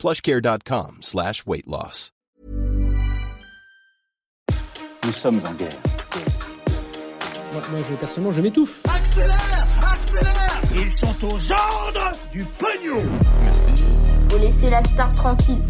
plushcare.com slash weight loss. Nous sommes en guerre. Moi, moi, je, personnellement, je m'étouffe. Accélère Accélère Ils sont aux ordres du pognon Faut laisser la star tranquille.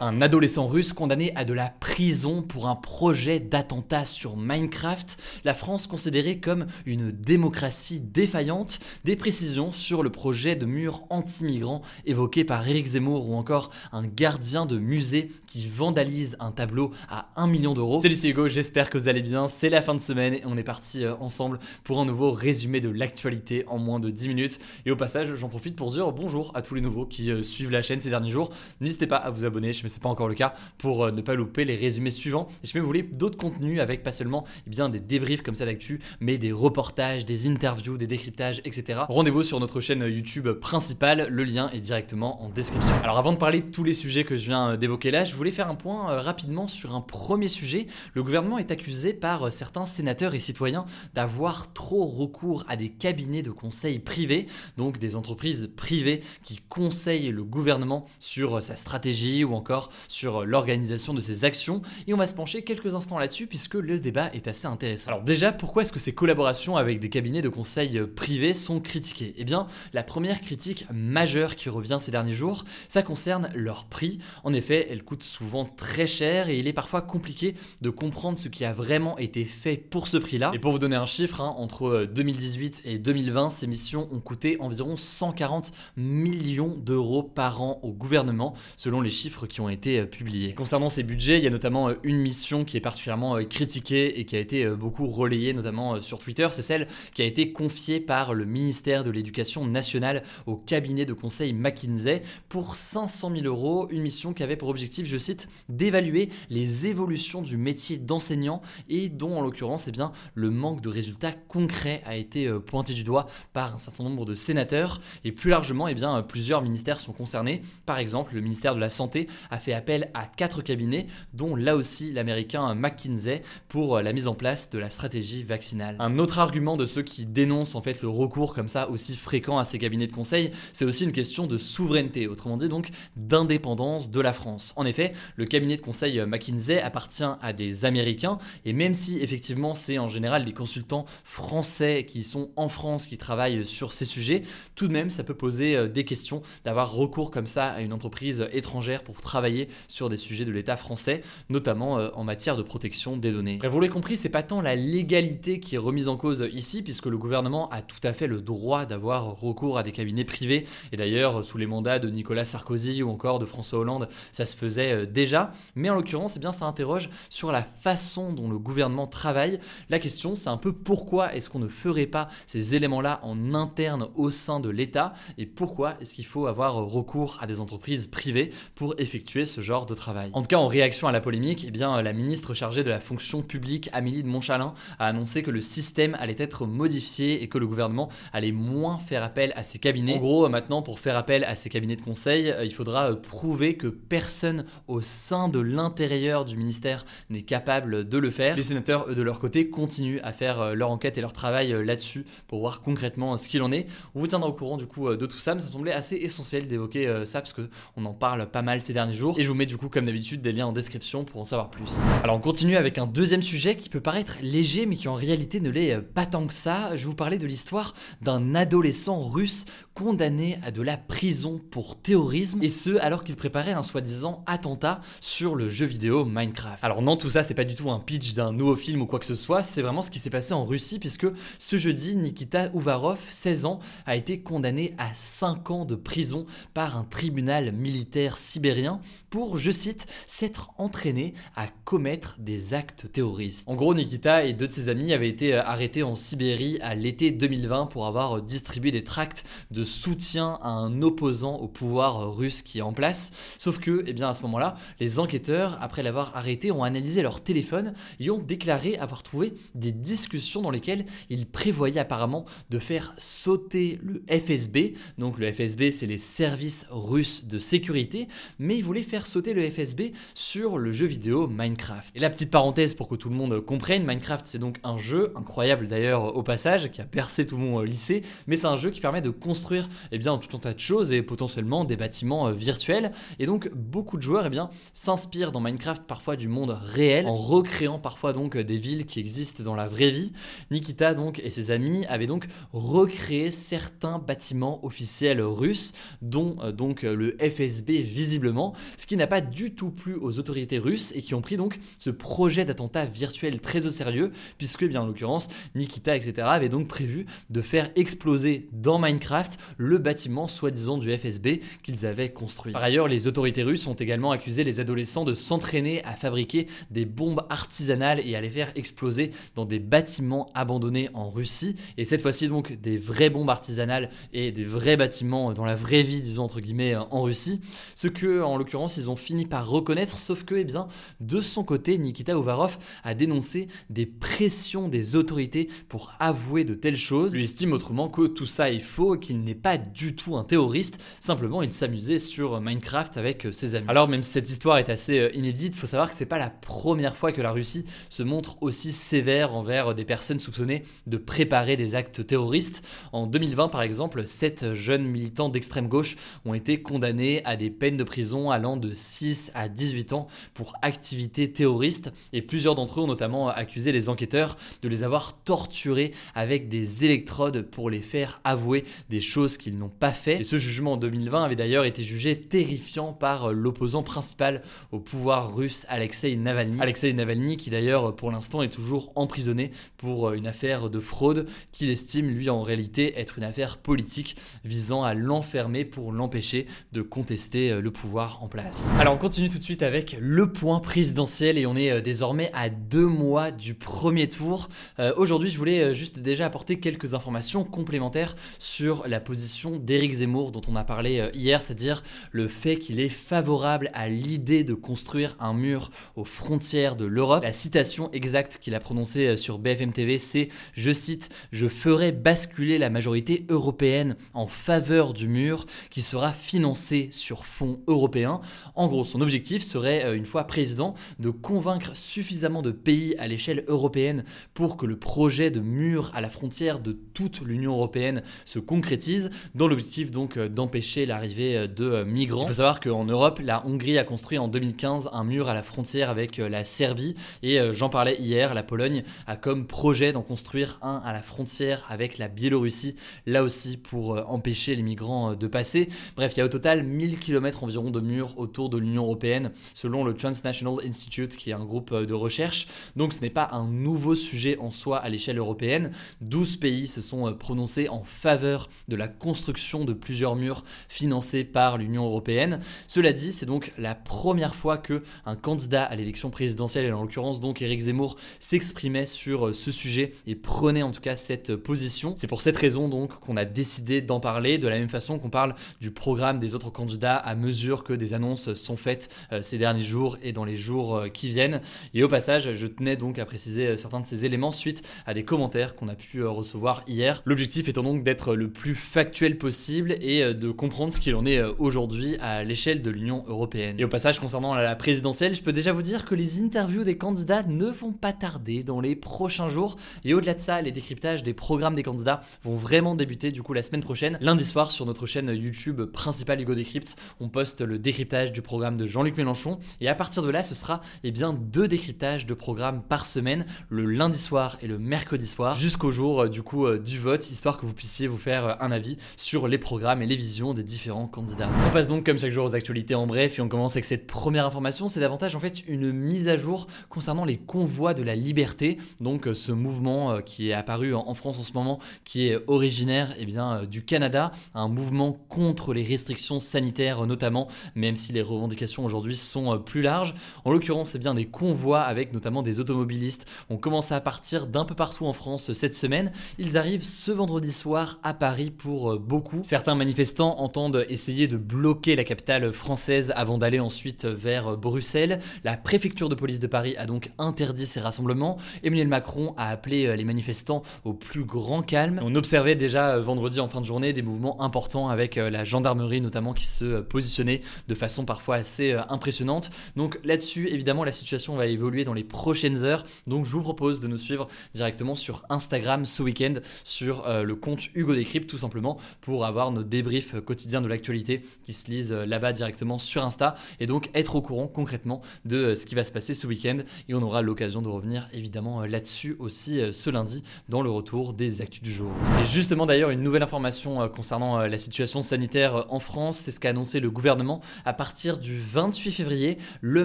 Un adolescent russe condamné à de la prison pour un projet d'attentat sur Minecraft, la France considérée comme une démocratie défaillante, des précisions sur le projet de mur anti-migrants évoqué par Éric Zemmour ou encore un gardien de musée qui vandalise un tableau à 1 million d'euros. Salut c'est Hugo, j'espère que vous allez bien, c'est la fin de semaine et on est parti euh, ensemble pour un nouveau résumé de l'actualité en moins de 10 minutes. Et au passage, j'en profite pour dire bonjour à tous les nouveaux qui euh, suivent la chaîne ces derniers jours. N'hésitez pas à vous abonner, je c'est pas encore le cas, pour euh, ne pas louper les résumés suivants. Et si vous voulez d'autres contenus avec pas seulement eh bien, des débriefs comme ça d'actu, mais des reportages, des interviews, des décryptages, etc. Rendez-vous sur notre chaîne YouTube principale, le lien est directement en description. Alors avant de parler de tous les sujets que je viens d'évoquer là, je voulais faire un point euh, rapidement sur un premier sujet. Le gouvernement est accusé par euh, certains sénateurs et citoyens d'avoir trop recours à des cabinets de conseil privés, donc des entreprises privées qui conseillent le gouvernement sur sa stratégie ou encore sur l'organisation de ces actions et on va se pencher quelques instants là-dessus puisque le débat est assez intéressant. Alors déjà, pourquoi est-ce que ces collaborations avec des cabinets de conseil privés sont critiquées? Eh bien, la première critique majeure qui revient ces derniers jours, ça concerne leur prix. En effet, elles coûtent souvent très cher et il est parfois compliqué de comprendre ce qui a vraiment été fait pour ce prix-là. Et pour vous donner un chiffre, hein, entre 2018 et 2020, ces missions ont coûté environ 140 millions d'euros par an au gouvernement, selon les chiffres qui ont été été euh, publiés. Concernant ces budgets, il y a notamment euh, une mission qui est particulièrement euh, critiquée et qui a été beaucoup relayée notamment sur Twitter, c'est celle qui a été confiée par le ministère de l'Éducation nationale au cabinet de conseil McKinsey pour 500 000 euros, une mission qui avait pour objectif, je cite, d'évaluer les évolutions du métier d'enseignant et dont en l'occurrence eh bien, le manque de résultats concrets a été pointé du doigt par un certain nombre de sénateurs et plus largement eh bien, plusieurs ministères sont concernés. Par exemple, le ministère de la Santé a fait appel à quatre cabinets, dont là aussi l'américain McKinsey, pour la mise en place de la stratégie vaccinale. Un autre argument de ceux qui dénoncent en fait le recours comme ça aussi fréquent à ces cabinets de conseil, c'est aussi une question de souveraineté, autrement dit donc d'indépendance de la France. En effet, le cabinet de conseil McKinsey appartient à des Américains, et même si effectivement c'est en général des consultants français qui sont en France qui travaillent sur ces sujets, tout de même ça peut poser euh, des questions d'avoir recours comme ça à une entreprise étrangère pour travailler sur des sujets de l'État français, notamment euh, en matière de protection des données. vous l'avez compris, c'est pas tant la légalité qui est remise en cause ici, puisque le gouvernement a tout à fait le droit d'avoir recours à des cabinets privés, et d'ailleurs sous les mandats de Nicolas Sarkozy ou encore de François Hollande, ça se faisait euh, déjà, mais en l'occurrence, eh bien, ça interroge sur la façon dont le gouvernement travaille. La question, c'est un peu pourquoi est-ce qu'on ne ferait pas ces éléments-là en interne au sein de l'État, et pourquoi est-ce qu'il faut avoir recours à des entreprises privées pour effectuer ce genre de travail. En tout cas, en réaction à la polémique, eh bien, la ministre chargée de la fonction publique, Amélie de Montchalin, a annoncé que le système allait être modifié et que le gouvernement allait moins faire appel à ces cabinets. En gros, maintenant, pour faire appel à ces cabinets de conseil, euh, il faudra euh, prouver que personne au sein de l'intérieur du ministère n'est capable de le faire. Les sénateurs, eux, de leur côté, continuent à faire euh, leur enquête et leur travail là-dessus pour voir concrètement ce qu'il en est. On vous tiendra au courant du coup de tout ça, mais ça me semblait assez essentiel d'évoquer ça parce qu'on en parle pas mal ces derniers jours. Et je vous mets du coup, comme d'habitude, des liens en description pour en savoir plus. Alors on continue avec un deuxième sujet qui peut paraître léger, mais qui en réalité ne l'est pas tant que ça. Je vais vous parler de l'histoire d'un adolescent russe condamné à de la prison pour terrorisme, et ce alors qu'il préparait un soi-disant attentat sur le jeu vidéo Minecraft. Alors non, tout ça c'est pas du tout un pitch d'un nouveau film ou quoi que ce soit, c'est vraiment ce qui s'est passé en Russie, puisque ce jeudi, Nikita Uvarov, 16 ans, a été condamné à 5 ans de prison par un tribunal militaire sibérien pour, je cite, s'être entraîné à commettre des actes terroristes. En gros, Nikita et deux de ses amis avaient été arrêtés en Sibérie à l'été 2020 pour avoir distribué des tracts de soutien à un opposant au pouvoir russe qui est en place. Sauf que, eh bien, à ce moment-là, les enquêteurs, après l'avoir arrêté, ont analysé leur téléphone et ont déclaré avoir trouvé des discussions dans lesquelles ils prévoyaient apparemment de faire sauter le FSB. Donc le FSB, c'est les services russes de sécurité, mais ils voulaient faire sauter le FSB sur le jeu vidéo Minecraft. Et la petite parenthèse pour que tout le monde comprenne, Minecraft c'est donc un jeu incroyable d'ailleurs au passage qui a percé tout mon lycée, mais c'est un jeu qui permet de construire eh bien tout un tas de choses et potentiellement des bâtiments euh, virtuels. Et donc beaucoup de joueurs eh s'inspirent dans Minecraft parfois du monde réel en recréant parfois donc des villes qui existent dans la vraie vie. Nikita donc et ses amis avaient donc recréé certains bâtiments officiels russes, dont euh, donc le FSB visiblement, ce qui n'a pas du tout plu aux autorités russes et qui ont pris donc ce projet d'attentat virtuel très au sérieux, puisque bien en l'occurrence Nikita etc avait donc prévu de faire exploser dans Minecraft le bâtiment soi-disant du FSB qu'ils avaient construit. Par ailleurs, les autorités russes ont également accusé les adolescents de s'entraîner à fabriquer des bombes artisanales et à les faire exploser dans des bâtiments abandonnés en Russie. Et cette fois-ci donc des vraies bombes artisanales et des vrais bâtiments dans la vraie vie, disons entre guillemets, en Russie. Ce que, en l'occurrence, ils ont fini par reconnaître, sauf que, eh bien, de son côté, Nikita Uvarov a dénoncé des pressions des autorités pour avouer de telles choses. Il estime autrement que tout ça est faux, qu'il n'est pas du tout un terroriste, simplement il s'amusait sur Minecraft avec ses amis. Alors même si cette histoire est assez euh, inédite, faut savoir que c'est pas la première fois que la Russie se montre aussi sévère envers des personnes soupçonnées de préparer des actes terroristes. En 2020 par exemple, sept jeunes militants d'extrême gauche ont été condamnés à des peines de prison allant de 6 à 18 ans pour activités terroristes et plusieurs d'entre eux ont notamment accusé les enquêteurs de les avoir torturés avec des électrodes pour les faire avouer des choses qu'ils n'ont pas fait. Ce jugement en 2020 avait d'ailleurs été jugé terrifiant par l'opposant principal au pouvoir russe Alexei Navalny. Alexei Navalny qui d'ailleurs pour l'instant est toujours emprisonné pour une affaire de fraude qu'il estime lui en réalité être une affaire politique visant à l'enfermer pour l'empêcher de contester le pouvoir en place. Alors on continue tout de suite avec le point présidentiel et on est désormais à deux mois du premier tour. Euh, Aujourd'hui je voulais juste déjà apporter quelques informations complémentaires sur la position d'Éric Zemmour dont on a parlé euh, hier, c'est-à-dire le fait qu'il est favorable à l'idée de construire un mur aux frontières de l'Europe. La citation exacte qu'il a prononcée euh, sur BFM TV, c'est, je cite, Je ferai basculer la majorité européenne en faveur du mur qui sera financé sur fonds européens. En gros, son objectif serait, euh, une fois président, de convaincre suffisamment de pays à l'échelle européenne pour que le projet de mur à la frontière de toute l'Union européenne se concrétise, dans l'objectif donc euh, d'empêcher l'arrivée de migrants. Il faut savoir qu'en Europe, la Hongrie a construit en 2015 un mur à la frontière avec la Serbie, et j'en parlais hier, la Pologne a comme projet d'en construire un à la frontière avec la Biélorussie, là aussi pour empêcher les migrants de passer. Bref, il y a au total 1000 km environ de murs autour de l'Union européenne, selon le Transnational Institute, qui est un groupe de recherche. Donc ce n'est pas un nouveau sujet en soi à l'échelle européenne. 12 pays se sont prononcés en faveur de la construction de plusieurs murs financés par l'Union européenne. Cela dit, c'est donc la première fois que un candidat à l'élection présidentielle, et en l'occurrence donc Éric Zemmour, s'exprimait sur ce sujet et prenait en tout cas cette position. C'est pour cette raison donc qu'on a décidé d'en parler, de la même façon qu'on parle du programme des autres candidats à mesure que des annonces sont faites euh, ces derniers jours et dans les jours euh, qui viennent. Et au passage, je tenais donc à préciser euh, certains de ces éléments suite à des commentaires qu'on a pu recevoir hier. L'objectif étant donc d'être le plus factuel possible et de comprendre ce qu'il en est aujourd'hui à l'échelle de l'Union européenne. Et au passage, concernant la présidentielle, je peux déjà vous dire que les interviews des candidats ne vont pas tarder dans les prochains jours. Et au-delà de ça, les décryptages des programmes des candidats vont vraiment débuter du coup la semaine prochaine. Lundi soir sur notre chaîne YouTube principale Hugo Décrypte, on poste le décryptage du programme de Jean-Luc Mélenchon. Et à partir de là, ce sera eh bien deux décryptages de programmes par semaine, le lundi soir et le mercredi soir, jusqu'au jour euh, du coup euh, du vote, histoire que vous puissiez vous faire euh, un avis sur les programmes et les visions des différents candidats. On passe donc comme chaque jour aux actualités en bref et on commence avec cette première information. C'est davantage en fait une mise à jour concernant les convois de la liberté, donc ce mouvement qui est apparu en France en ce moment, qui est originaire eh bien, du Canada, un mouvement contre les restrictions sanitaires notamment, même si les revendications aujourd'hui sont plus larges. En l'occurrence, c'est bien des convois avec notamment des automobilistes ont commencé à partir d'un peu partout en France cette semaine. Ils arrivent ce vendredi soir à Paris pour pour beaucoup. Certains manifestants entendent essayer de bloquer la capitale française avant d'aller ensuite vers Bruxelles. La préfecture de police de Paris a donc interdit ces rassemblements. Emmanuel Macron a appelé les manifestants au plus grand calme. On observait déjà vendredi en fin de journée des mouvements importants avec la gendarmerie notamment qui se positionnait de façon parfois assez impressionnante. Donc là-dessus, évidemment, la situation va évoluer dans les prochaines heures. Donc je vous propose de nous suivre directement sur Instagram ce week-end sur euh, le compte Hugo Décrypte tout simplement pour avoir nos débriefs quotidiens de l'actualité qui se lisent euh, là-bas directement sur Insta et donc être au courant concrètement de euh, ce qui va se passer ce week-end et on aura l'occasion de revenir évidemment là-dessus aussi ce lundi dans le retour des actus du jour. Et justement d'ailleurs une nouvelle information concernant la situation sanitaire en France, c'est ce qu'a annoncé le gouvernement à partir du 28 février, le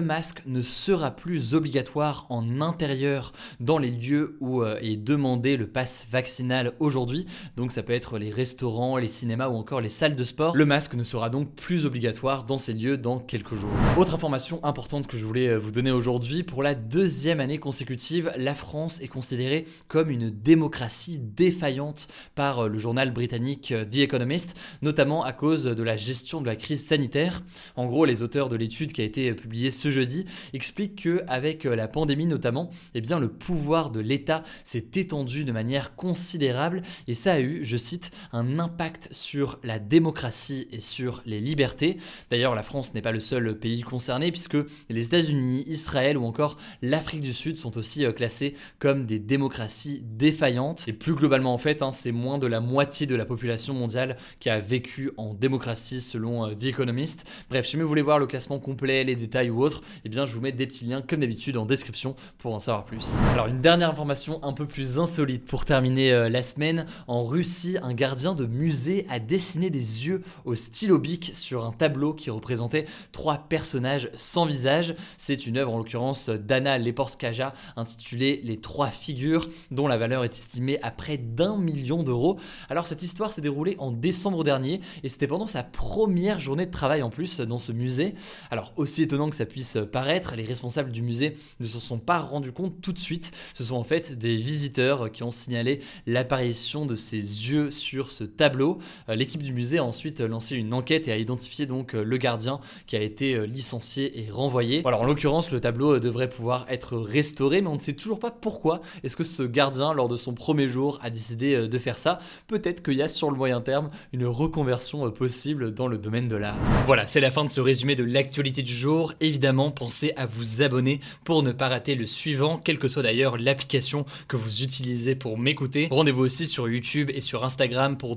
masque ne sera plus obligatoire en intérieur dans les lieux où est demandé le pass vaccinal aujourd'hui. Donc ça peut être les restaurants, les cinémas ou encore les salles de sport. Le masque ne sera donc plus obligatoire dans ces lieux dans quelques jours. Autre information importante que je voulais euh, vous donner aujourd'hui, pour la deuxième année consécutive, la France est considérée comme une démocratie défaillante par euh, le journal britannique euh, The Economist, notamment à cause de la gestion de la crise sanitaire. En gros, les auteurs de l'étude qui a été publiée ce jeudi expliquent que avec la pandémie notamment, eh bien le pouvoir de l'État s'est étendu de manière considérable et ça a eu, je cite, un impact sur la démocratie et sur les libertés. D'ailleurs, la France n'est pas le seul pays concerné puisque les États-Unis, Israël ou encore l'Afrique du Sud sont aussi euh, classés comme des démocraties défaillantes. Et plus globalement en fait, hein, c'est moins de la moitié de la population mondiale qui a vécu en démocratie selon euh, The Economist. Bref, si vous voulez voir le classement complet, les détails ou autres, eh bien je vous mets des petits liens comme d'habitude en description pour en savoir plus. Alors une dernière information un peu plus insolite pour terminer euh, la semaine. En Russie, un gardien de musée a dessiné des yeux au stylo bic sur un tableau qui représentait trois personnages sans visage. C'est une œuvre en l'occurrence d'Anna Leporskaja intitulée Les trois figures dont la valeur est estimée à près d'un million d'euros. Alors cette histoire s'est déroulée en décembre dernier et c'était pendant sa première journée de travail en plus dans ce musée. Alors aussi étonnant que ça puisse paraître, les responsables du musée ne se sont pas rendus compte tout de suite. Ce sont en fait des visiteurs qui ont signalé l'apparition de ses yeux sur ce tableau. Euh, l'équipe du musée a ensuite lancé une enquête et a identifié donc euh, le gardien qui a été euh, licencié et renvoyé. Alors en l'occurrence, le tableau devrait pouvoir être restauré, mais on ne sait toujours pas pourquoi est-ce que ce gardien, lors de son premier jour, a décidé de faire ça. Peut-être qu'il y a sur le moyen terme une reconversion possible dans le domaine de l'art. Voilà, c'est la fin de ce résumé de l'actualité du jour. Évidemment, pensez à vous abonner pour ne pas rater le suivant, quelle que soit d'ailleurs l'application que vous utilisez pour m'écouter. Rendez-vous aussi sur YouTube et sur Instagram pour